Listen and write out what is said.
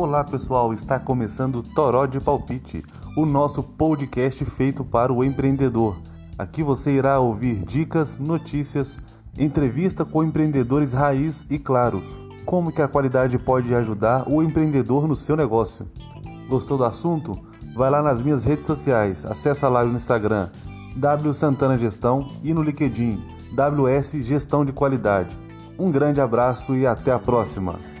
Olá pessoal, está começando Toró de Palpite, o nosso podcast feito para o empreendedor. Aqui você irá ouvir dicas, notícias, entrevista com empreendedores raiz e claro, como que a qualidade pode ajudar o empreendedor no seu negócio. Gostou do assunto? Vai lá nas minhas redes sociais, acessa lá no Instagram W Santana Gestão e no LinkedIn WS Gestão de Qualidade. Um grande abraço e até a próxima!